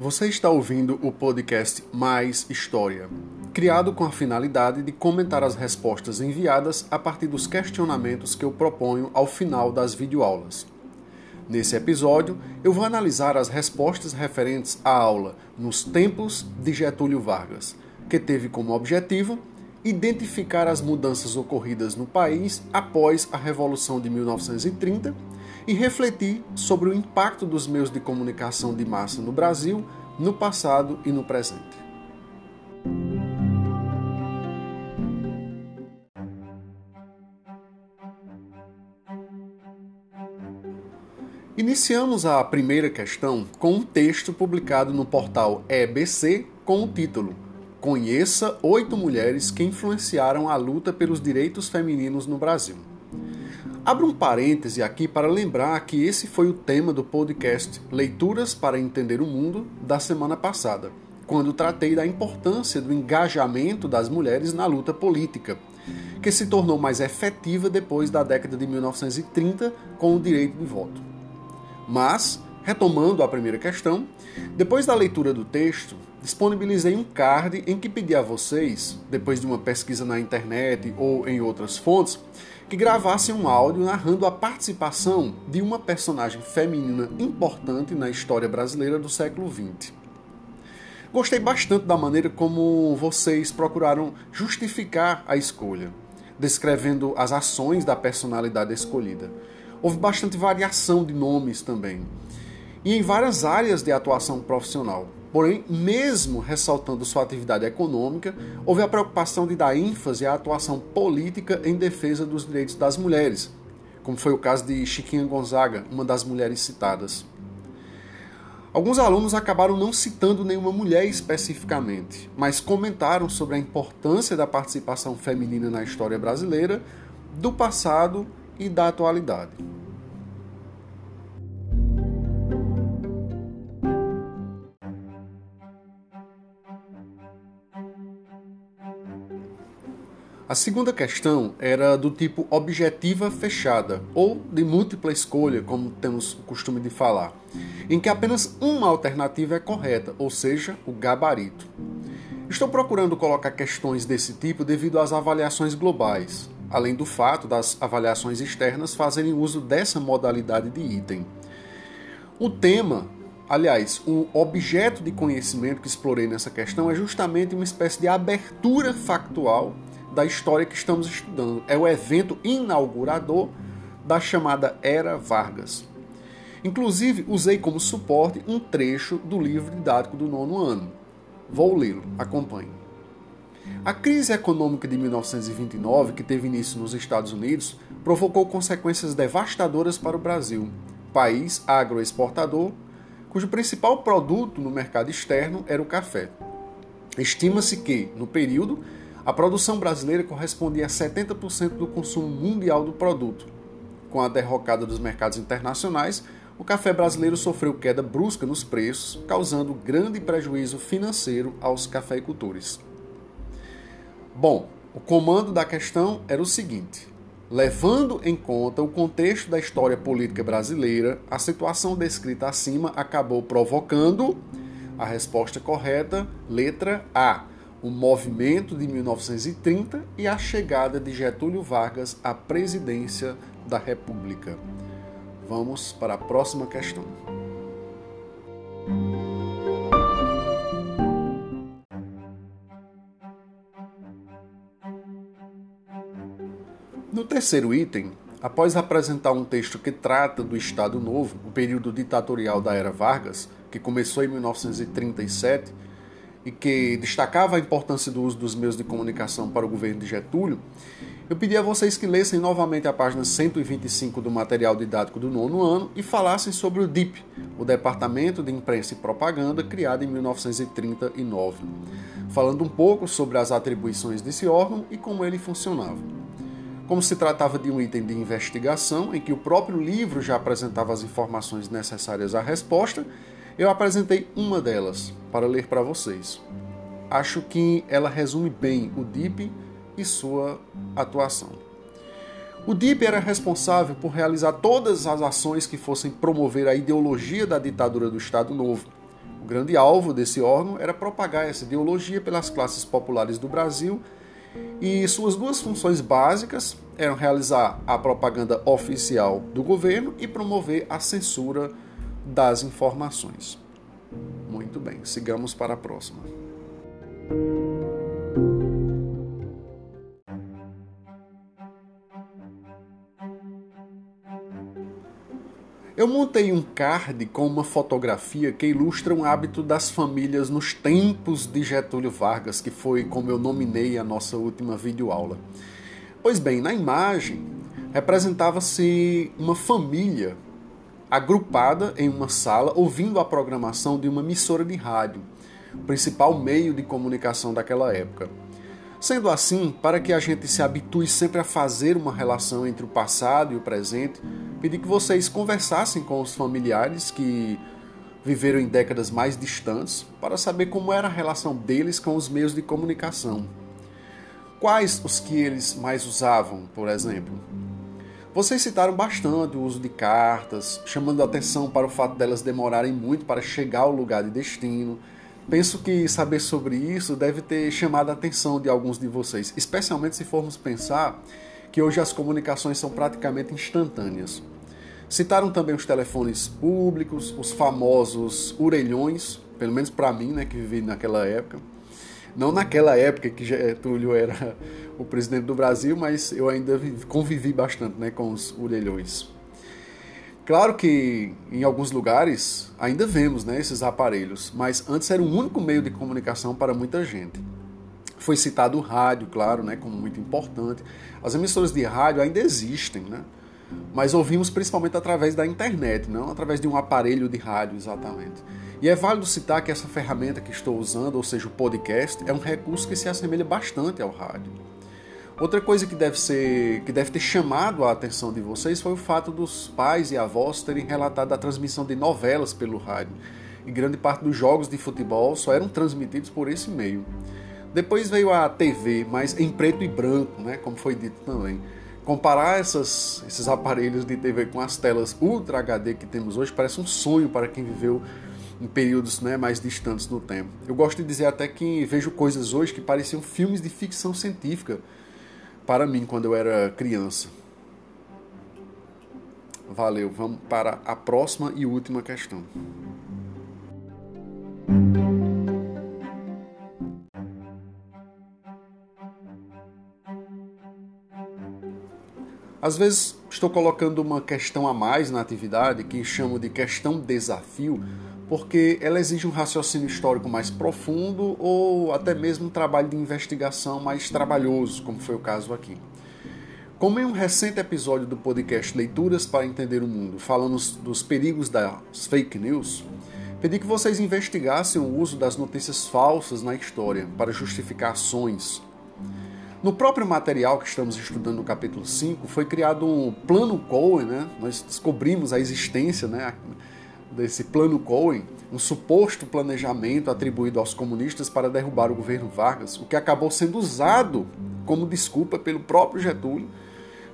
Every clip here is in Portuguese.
Você está ouvindo o podcast Mais História, criado com a finalidade de comentar as respostas enviadas a partir dos questionamentos que eu proponho ao final das videoaulas. Nesse episódio, eu vou analisar as respostas referentes à aula Nos Tempos de Getúlio Vargas, que teve como objetivo identificar as mudanças ocorridas no país após a Revolução de 1930 e refletir sobre o impacto dos meios de comunicação de massa no Brasil, no passado e no presente. Iniciamos a primeira questão com um texto publicado no portal EBC com o título Conheça oito mulheres que influenciaram a luta pelos direitos femininos no Brasil. Abro um parêntese aqui para lembrar que esse foi o tema do podcast Leituras para Entender o Mundo da semana passada, quando tratei da importância do engajamento das mulheres na luta política, que se tornou mais efetiva depois da década de 1930 com o direito de voto. Mas, retomando a primeira questão, depois da leitura do texto, disponibilizei um card em que pedi a vocês, depois de uma pesquisa na internet ou em outras fontes, que gravassem um áudio narrando a participação de uma personagem feminina importante na história brasileira do século XX. Gostei bastante da maneira como vocês procuraram justificar a escolha, descrevendo as ações da personalidade escolhida. Houve bastante variação de nomes também, e em várias áreas de atuação profissional, Porém, mesmo ressaltando sua atividade econômica, houve a preocupação de dar ênfase à atuação política em defesa dos direitos das mulheres, como foi o caso de Chiquinha Gonzaga, uma das mulheres citadas. Alguns alunos acabaram não citando nenhuma mulher especificamente, mas comentaram sobre a importância da participação feminina na história brasileira, do passado e da atualidade. A segunda questão era do tipo objetiva fechada, ou de múltipla escolha, como temos o costume de falar, em que apenas uma alternativa é correta, ou seja, o gabarito. Estou procurando colocar questões desse tipo devido às avaliações globais, além do fato das avaliações externas fazerem uso dessa modalidade de item. O tema Aliás, o objeto de conhecimento que explorei nessa questão é justamente uma espécie de abertura factual da história que estamos estudando. É o evento inaugurador da chamada Era Vargas. Inclusive, usei como suporte um trecho do livro didático do nono ano. Vou lê-lo, acompanhe. A crise econômica de 1929, que teve início nos Estados Unidos, provocou consequências devastadoras para o Brasil, país agroexportador, cujo principal produto no mercado externo era o café. Estima-se que, no período, a produção brasileira correspondia a 70% do consumo mundial do produto. Com a derrocada dos mercados internacionais, o café brasileiro sofreu queda brusca nos preços, causando grande prejuízo financeiro aos cafeicultores. Bom, o comando da questão era o seguinte: levando em conta o contexto da história política brasileira, a situação descrita acima acabou provocando a resposta correta, letra A o movimento de 1930 e a chegada de Getúlio Vargas à presidência da República. Vamos para a próxima questão. No terceiro item, após apresentar um texto que trata do Estado Novo, o período ditatorial da era Vargas, que começou em 1937 e que destacava a importância do uso dos meios de comunicação para o governo de Getúlio, eu pedi a vocês que lessem novamente a página 125 do material didático do nono ano e falassem sobre o DIP, o Departamento de Imprensa e Propaganda, criado em 1939, falando um pouco sobre as atribuições desse órgão e como ele funcionava. Como se tratava de um item de investigação em que o próprio livro já apresentava as informações necessárias à resposta, eu apresentei uma delas para ler para vocês. Acho que ela resume bem o DIP e sua atuação. O DIP era responsável por realizar todas as ações que fossem promover a ideologia da ditadura do Estado Novo, O grande alvo desse órgão era propagar essa ideologia pelas classes populares do Brasil e suas duas funções básicas eram realizar a propaganda oficial do governo e promover a censura das informações. Muito bem, sigamos para a próxima. Eu montei um card com uma fotografia que ilustra um hábito das famílias nos tempos de Getúlio Vargas, que foi como eu nominei a nossa última videoaula. Pois bem, na imagem representava-se uma família agrupada em uma sala ouvindo a programação de uma emissora de rádio, principal meio de comunicação daquela época. Sendo assim, para que a gente se habitue sempre a fazer uma relação entre o passado e o presente, pedi que vocês conversassem com os familiares que viveram em décadas mais distantes para saber como era a relação deles com os meios de comunicação. Quais os que eles mais usavam, por exemplo? Vocês citaram bastante o uso de cartas, chamando atenção para o fato delas demorarem muito para chegar ao lugar de destino Penso que saber sobre isso deve ter chamado a atenção de alguns de vocês, especialmente se formos pensar que hoje as comunicações são praticamente instantâneas. Citaram também os telefones públicos, os famosos orelhões, pelo menos para mim, né, que vivi naquela época. Não naquela época que Getúlio era o presidente do Brasil, mas eu ainda convivi bastante né, com os orelhões. Claro que em alguns lugares ainda vemos né, esses aparelhos, mas antes era o único meio de comunicação para muita gente. Foi citado o rádio, claro, né, como muito importante. As emissoras de rádio ainda existem, né? mas ouvimos principalmente através da internet, não através de um aparelho de rádio exatamente. E é válido citar que essa ferramenta que estou usando, ou seja, o podcast, é um recurso que se assemelha bastante ao rádio. Outra coisa que deve ser, que deve ter chamado a atenção de vocês foi o fato dos pais e avós terem relatado a transmissão de novelas pelo rádio. E grande parte dos jogos de futebol só eram transmitidos por esse meio. Depois veio a TV, mas em preto e branco, né, como foi dito também. Comparar essas, esses aparelhos de TV com as telas Ultra HD que temos hoje parece um sonho para quem viveu em períodos né, mais distantes no tempo. Eu gosto de dizer até que vejo coisas hoje que pareciam filmes de ficção científica para mim quando eu era criança. Valeu, vamos para a próxima e última questão. Às vezes estou colocando uma questão a mais na atividade que chamo de questão desafio porque ela exige um raciocínio histórico mais profundo ou até mesmo um trabalho de investigação mais trabalhoso, como foi o caso aqui. Como em um recente episódio do podcast Leituras para Entender o Mundo, falamos dos perigos das fake news, pedi que vocês investigassem o uso das notícias falsas na história para justificar ações. No próprio material que estamos estudando no capítulo 5, foi criado um plano Cohen, né? nós descobrimos a existência, né? Desse plano Cohen, um suposto planejamento atribuído aos comunistas para derrubar o governo Vargas, o que acabou sendo usado como desculpa pelo próprio Getúlio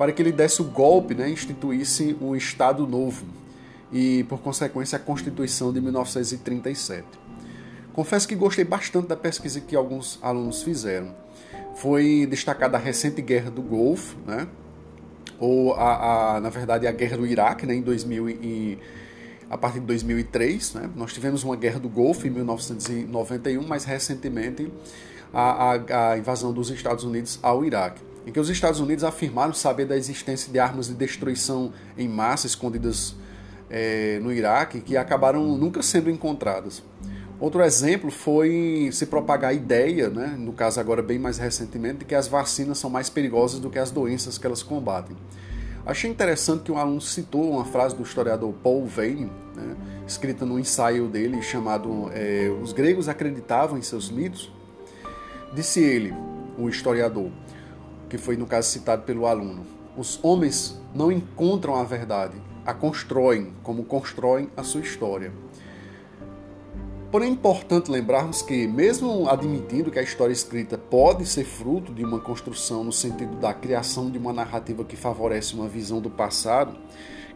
para que ele desse o golpe, né, instituísse um Estado novo e, por consequência, a Constituição de 1937. Confesso que gostei bastante da pesquisa que alguns alunos fizeram. Foi destacada a recente Guerra do Golfo, né, ou, a, a na verdade, a Guerra do Iraque, né, em 2000 e a partir de 2003. Né? Nós tivemos uma guerra do Golfo em 1991, mais recentemente a, a, a, invasão dos Estados Unidos ao Iraque, em que os Estados Unidos afirmaram saber da existência de armas de destruição em massa escondidas é, no Iraque que acabaram nunca sendo encontradas. Outro exemplo foi se propagar a ideia, né, no caso agora bem mais recentemente, de que as vacinas são mais perigosas do que as doenças que elas combatem. Achei interessante que um aluno citou uma frase do historiador Paul Veyne, né, escrita no ensaio dele chamado é, Os Gregos Acreditavam em Seus Mitos. Disse ele, o historiador, que foi no caso citado pelo aluno: Os homens não encontram a verdade, a constroem como constroem a sua história. Porém, é importante lembrarmos que, mesmo admitindo que a história escrita pode ser fruto de uma construção no sentido da criação de uma narrativa que favorece uma visão do passado,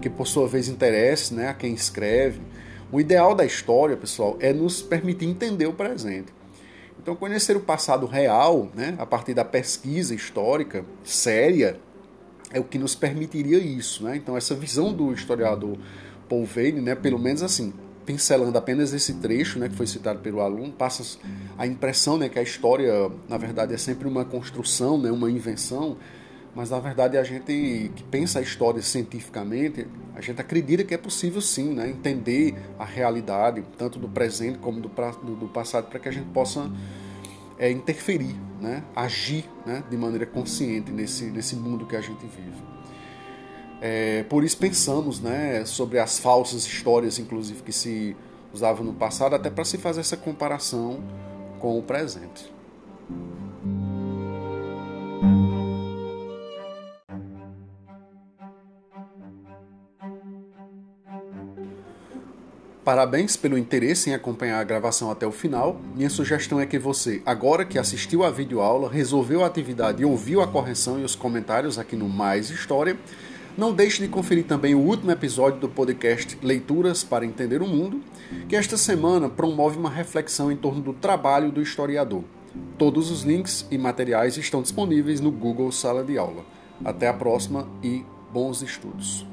que por sua vez interesse né, a quem escreve, O ideal da história, pessoal, é nos permitir entender o presente. Então, conhecer o passado real, né, a partir da pesquisa histórica séria, é o que nos permitiria isso. Né? Então, essa visão do historiador Paul Vane, né, pelo menos assim, pincelando apenas esse trecho né, que foi citado pelo aluno, passa a impressão né, que a história, na verdade, é sempre uma construção, né, uma invenção, mas na verdade a gente que pensa a história cientificamente, a gente acredita que é possível sim né, entender a realidade, tanto do presente como do, do, do passado, para que a gente possa é, interferir, né, agir né, de maneira consciente nesse, nesse mundo que a gente vive. É, por isso pensamos né, sobre as falsas histórias, inclusive, que se usavam no passado, até para se fazer essa comparação com o presente. Parabéns pelo interesse em acompanhar a gravação até o final. Minha sugestão é que você, agora que assistiu a videoaula, resolveu a atividade e ouviu a correção e os comentários aqui no Mais História, não deixe de conferir também o último episódio do podcast Leituras para Entender o Mundo, que esta semana promove uma reflexão em torno do trabalho do historiador. Todos os links e materiais estão disponíveis no Google Sala de Aula. Até a próxima e bons estudos.